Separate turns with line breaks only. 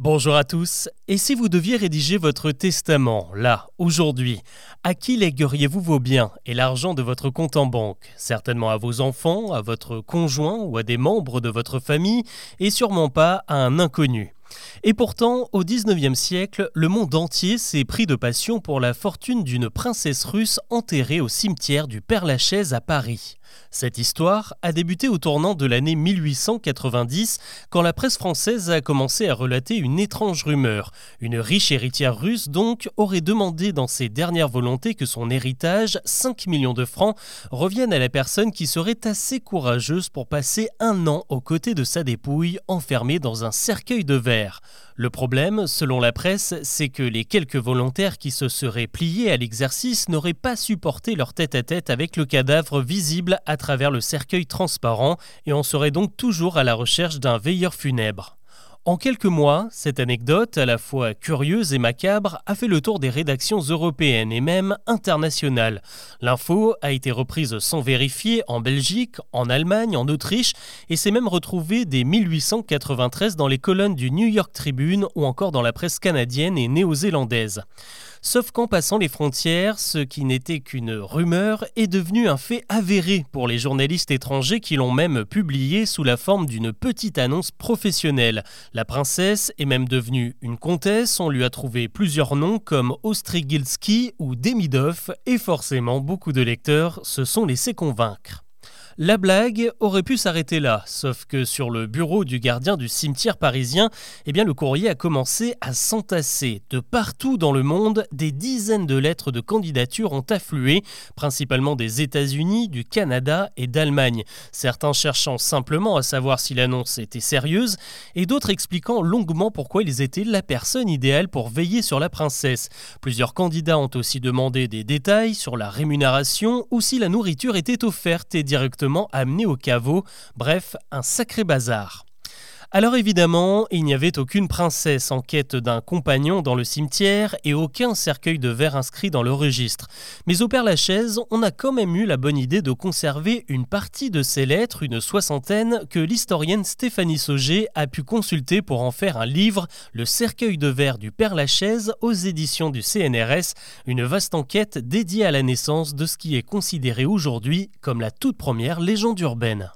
Bonjour à tous, et si vous deviez rédiger votre testament, là, aujourd'hui, à qui légueriez-vous vos biens et l'argent de votre compte en banque? Certainement à vos enfants, à votre conjoint ou à des membres de votre famille, et sûrement pas à un inconnu. Et pourtant, au XIXe siècle, le monde entier s'est pris de passion pour la fortune d'une princesse russe enterrée au cimetière du Père-Lachaise à Paris. Cette histoire a débuté au tournant de l'année 1890, quand la presse française a commencé à relater une étrange rumeur. Une riche héritière russe, donc, aurait demandé dans ses dernières volontés que son héritage, 5 millions de francs, revienne à la personne qui serait assez courageuse pour passer un an aux côtés de sa dépouille, enfermée dans un cercueil de verre. Le problème, selon la presse, c'est que les quelques volontaires qui se seraient pliés à l'exercice n'auraient pas supporté leur tête-à-tête avec le cadavre visible à travers le cercueil transparent et en seraient donc toujours à la recherche d'un veilleur funèbre. En quelques mois, cette anecdote, à la fois curieuse et macabre, a fait le tour des rédactions européennes et même internationales. L'info a été reprise sans vérifier en Belgique, en Allemagne, en Autriche et s'est même retrouvée dès 1893 dans les colonnes du New York Tribune ou encore dans la presse canadienne et néo-zélandaise. Sauf qu'en passant les frontières, ce qui n'était qu'une rumeur est devenu un fait avéré pour les journalistes étrangers qui l'ont même publié sous la forme d'une petite annonce professionnelle. La princesse est même devenue une comtesse, on lui a trouvé plusieurs noms comme Ostrigilski ou Demidov, et forcément beaucoup de lecteurs se sont laissés convaincre. La blague aurait pu s'arrêter là, sauf que sur le bureau du gardien du cimetière parisien, eh bien le courrier a commencé à s'entasser. De partout dans le monde, des dizaines de lettres de candidature ont afflué, principalement des États-Unis, du Canada et d'Allemagne. Certains cherchant simplement à savoir si l'annonce était sérieuse, et d'autres expliquant longuement pourquoi ils étaient la personne idéale pour veiller sur la princesse. Plusieurs candidats ont aussi demandé des détails sur la rémunération ou si la nourriture était offerte et directement amené au caveau, bref, un sacré bazar. Alors évidemment, il n'y avait aucune princesse en quête d'un compagnon dans le cimetière et aucun cercueil de verre inscrit dans le registre. Mais au Père-Lachaise, on a quand même eu la bonne idée de conserver une partie de ces lettres, une soixantaine, que l'historienne Stéphanie Sauger a pu consulter pour en faire un livre, Le cercueil de verre du Père-Lachaise, aux éditions du CNRS, une vaste enquête dédiée à la naissance de ce qui est considéré aujourd'hui comme la toute première légende urbaine.